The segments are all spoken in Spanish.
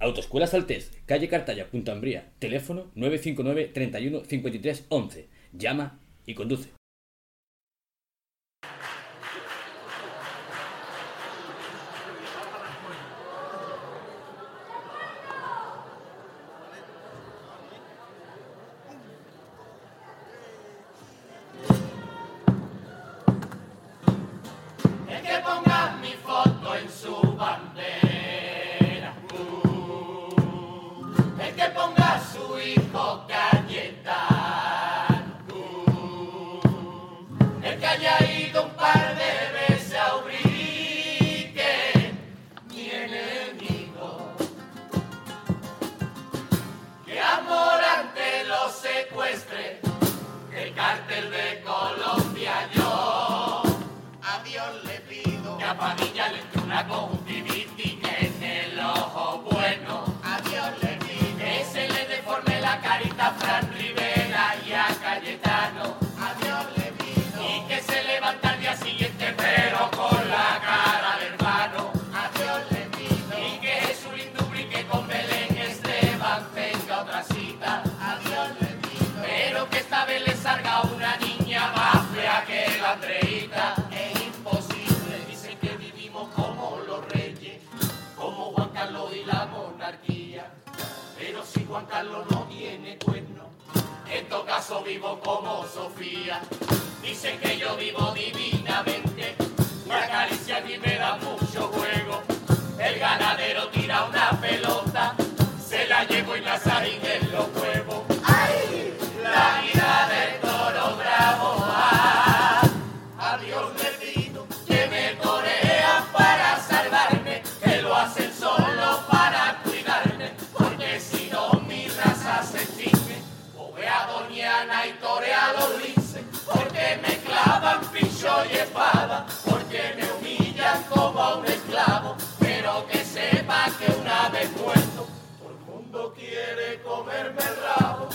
Autoescuela Saltés, calle Cartaya, Punta Ambría, teléfono 959 31 53 Llama y conduce. vivo como Sofía. Dicen que yo vivo divinamente, una caricia aquí me da mucho juego. El ganadero tira una pelota, se la llevo y la saco. todo el mundo quiere comerme el rabo.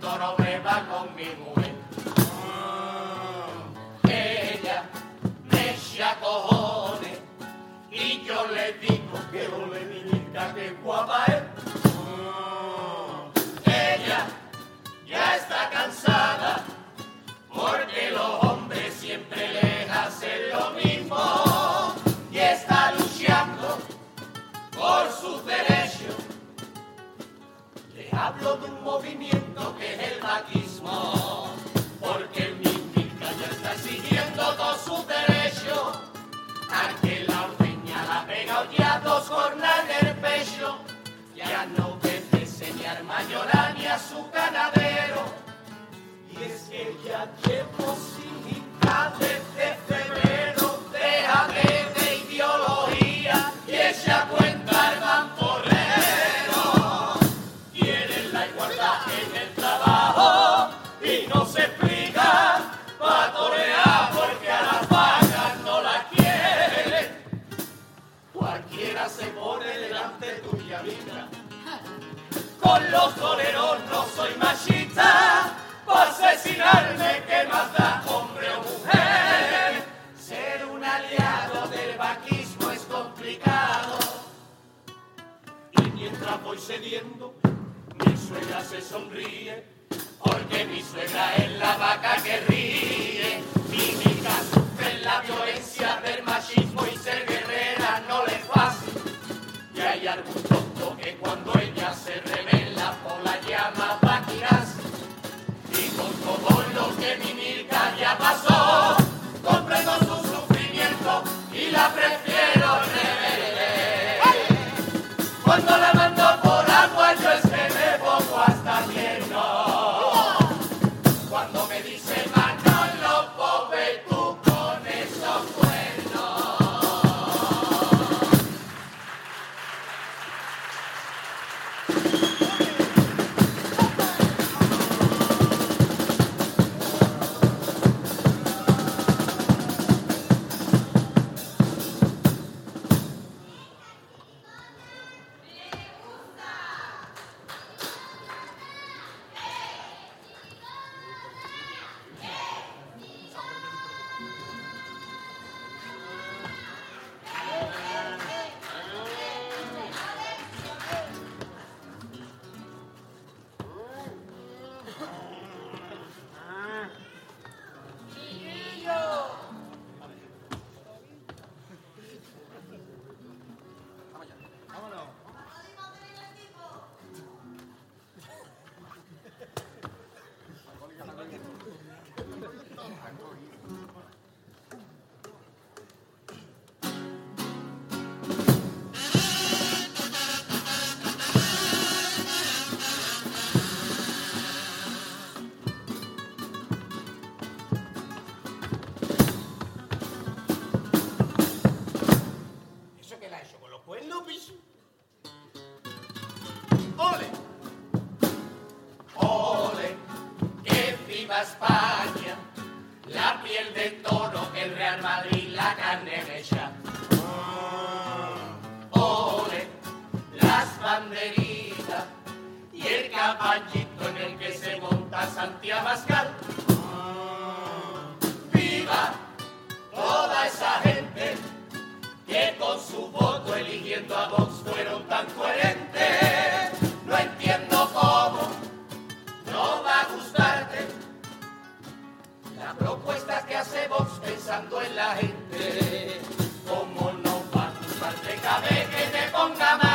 toro breva con mi mujer. Ah. Ella me echa cojones y yo le digo que ole niñita que guapa es. Ah. Ella ya está cansada porque los hombres siempre les hacen lo mismo y está luchando por sus derechos. Hablo de un movimiento que es el maquismo, porque mi Milka ya está exigiendo todos sus derechos. Al que la ordeña la pega ya dos cornas en el pecho, ya no debe enseñar mayoría ni a su ganadero. Y es que ya llevo sin hincar desde que cuando ¡Que viva España! La piel de toro, el Real Madrid, la carne mecha. ¡Ole! Las banderitas y el caballito en el que se monta Santiago Pascal. ¡Viva toda esa gente! que con su voto eligiendo a Vox fueron pensando en la gente. ¿Cómo no va a vez que te ponga malo?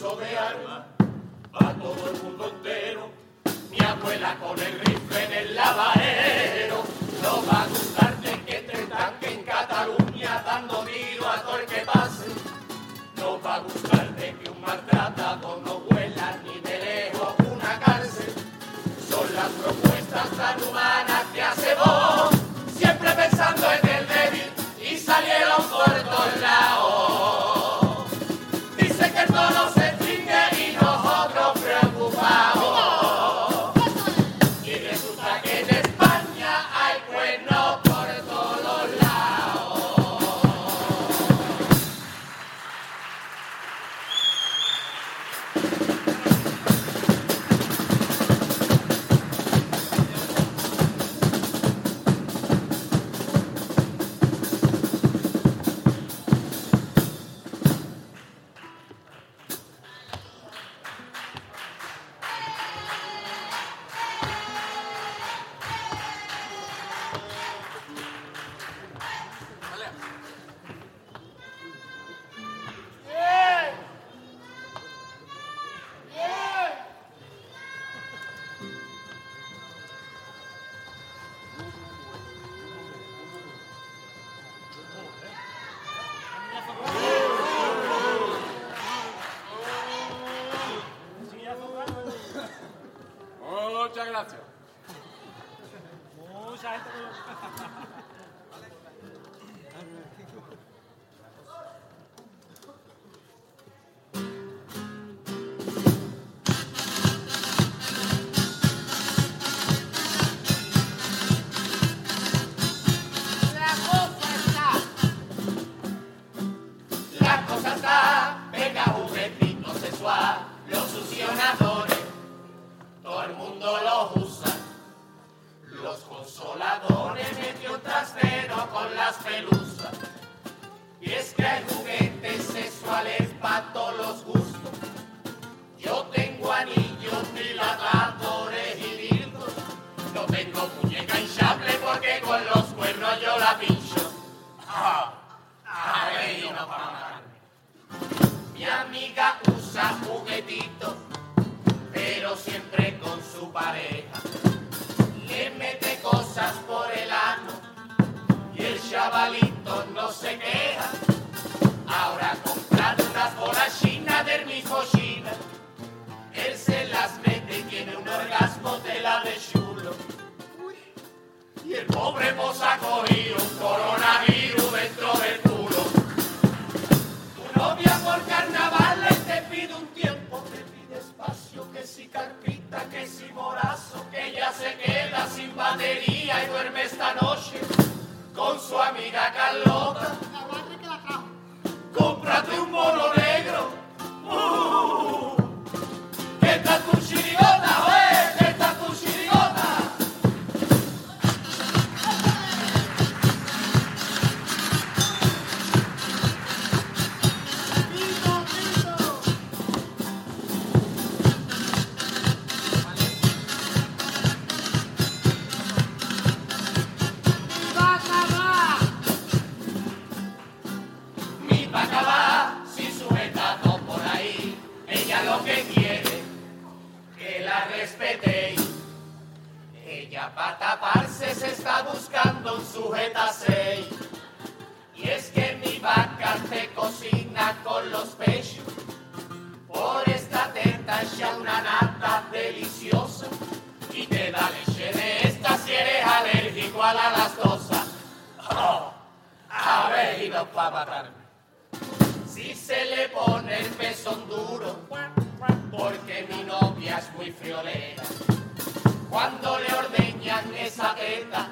pulso de arma va todo el mundo entero. Mi abuela con el rifle en el lavadero. No va a gustarte que te tanque en Cataluña dando tiro a todo el que pase. No va a gustarte que un maltratado no vuela ni de lejos una cárcel. Son las propuestas tan humanas que hacemos, siempre pensando en el débil y salieron por todos lados. Usa juguetitos, pero siempre con su pareja. Le mete cosas por el ano y el chavalito no se queja. Ahora comprar unas bolas chinas del mismo China. Él se las mete y tiene un orgasmo de la de chulo. Y el pobre ha cogido un coronavirus dentro del culo. Tu novia por pide pide espacio, que si carpita, que si morazo, que ya se queda sin batería y duerme esta noche con su amiga Carlota. Cómprate un mono negro. Uh, ¿Qué tal tu chirigota, para matarme. Si se le pone el pezón duro, porque mi novia es muy friolera. Cuando le ordeñan esa teta,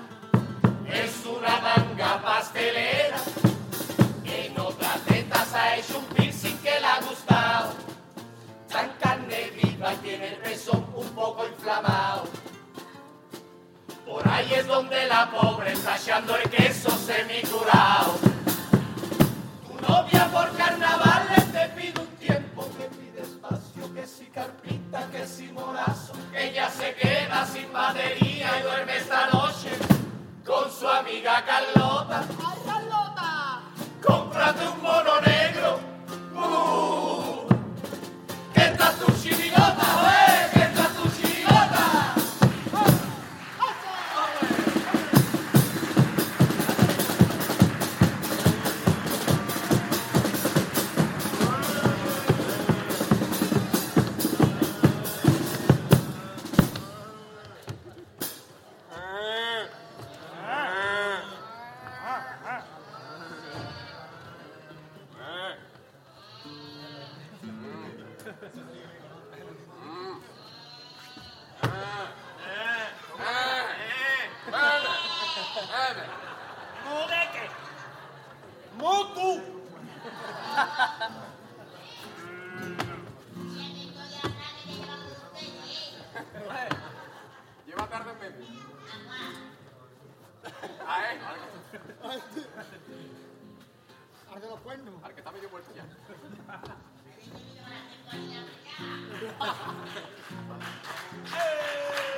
es una manga pastelera. En otra teta se ha hecho un piercing que le ha gustado. Tan carne viva y tiene el pezón un poco inflamado. Por ahí es donde la pobre está echando el queso semicurado. Novia por carnavales te pide un tiempo, que pide espacio, que si carpita, que si morazo, que ella se queda sin batería y duerme esta noche con su amiga Carlota. ¡Ay, Carlota! Cómprate un mono A él, Al de los cuernos. al que está medio muerto ya.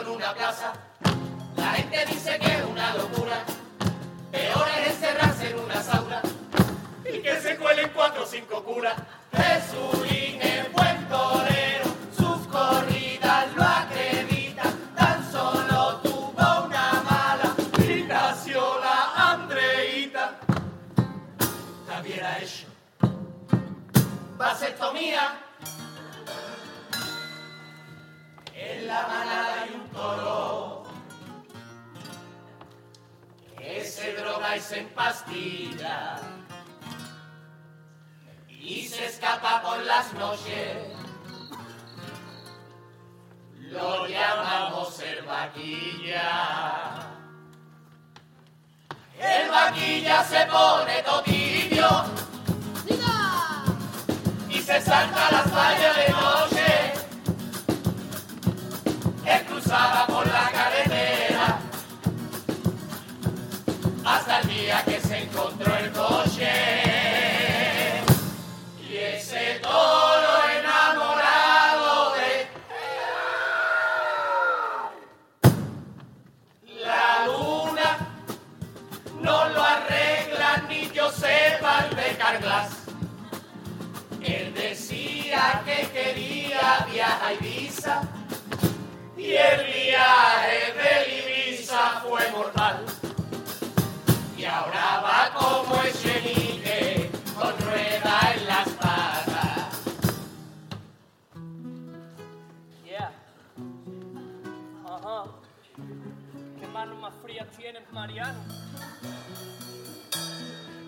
en una plaza, la gente dice que es una locura. Peor es encerrarse en una sauna y que se cuelen cuatro o cinco curas. Jesulín es buen torero, sus corridas lo acreditan. Tan solo tuvo una mala y nació la Andreita. La hubiera hecho vasectomía. Y se empastilla y se escapa por las noches. Lo llamamos el vaquilla. El vaquilla se pone totibio y se salta las vallas de noche. Él cruzaba viaje de Ibiza fue mortal. Y ahora va como Echenique con rueda en las patas. Yeah. Ajá. ¿Qué manos más frías tienes, Mariano?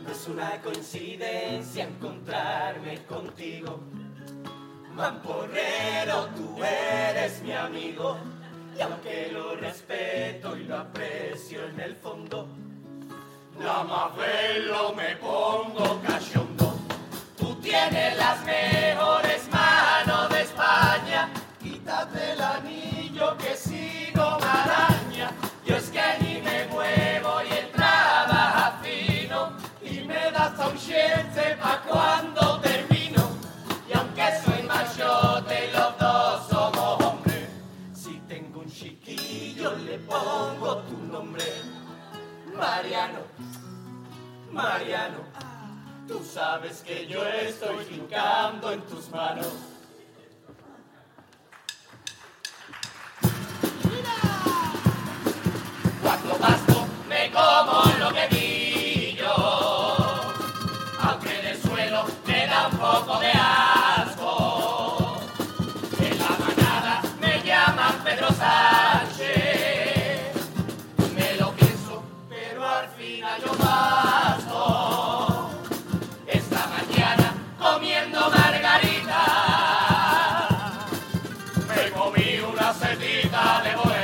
No es una coincidencia encontrarme contigo. Mamporrero, tú eres mi amigo. Y aunque lo respeto y lo aprecio en el fondo, nada más verlo me pongo cachondo. Tú tienes las mejores manos de España. Quítate el anillo que si no me araña. Yo es que ni me muevo y él trabaja fino. Y me da hasta un chance pa' cuando Mariano, tú sabes que yo estoy hincando en tus manos. Una setita de boleto.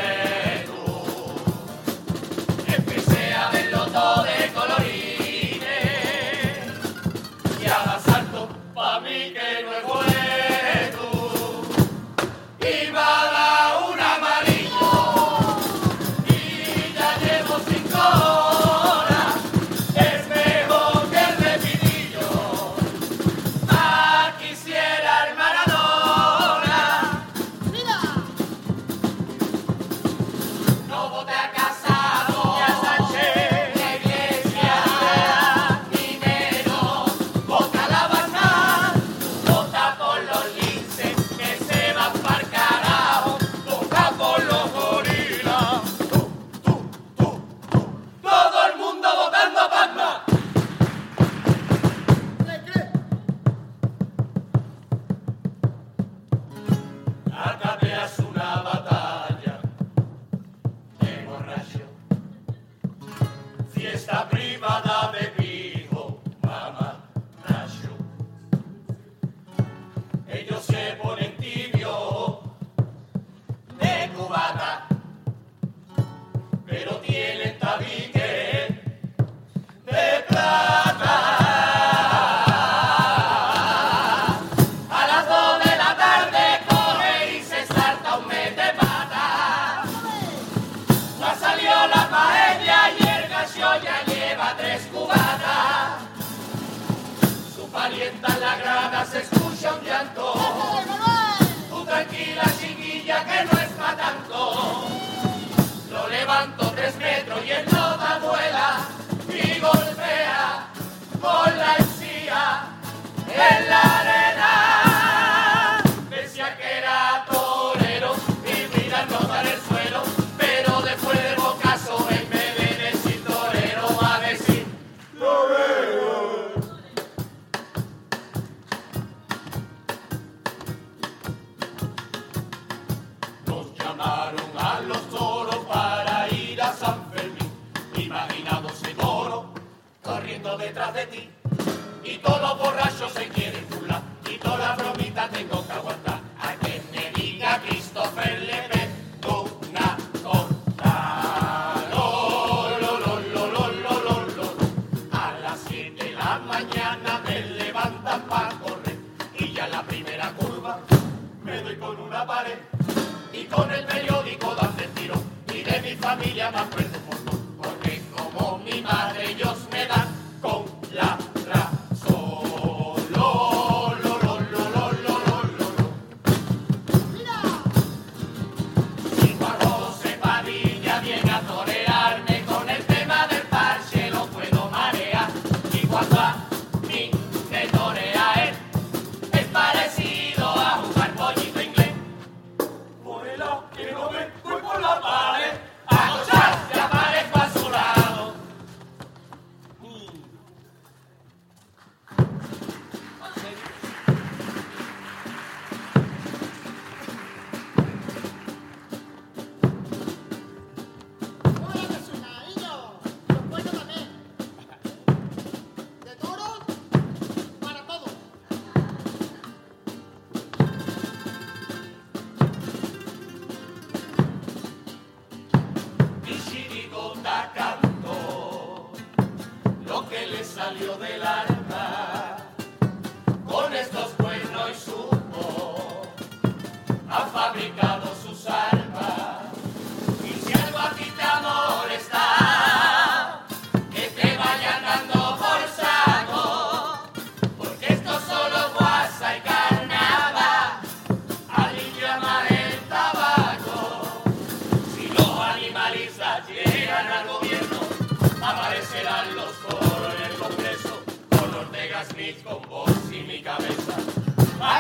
six.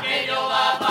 aquello va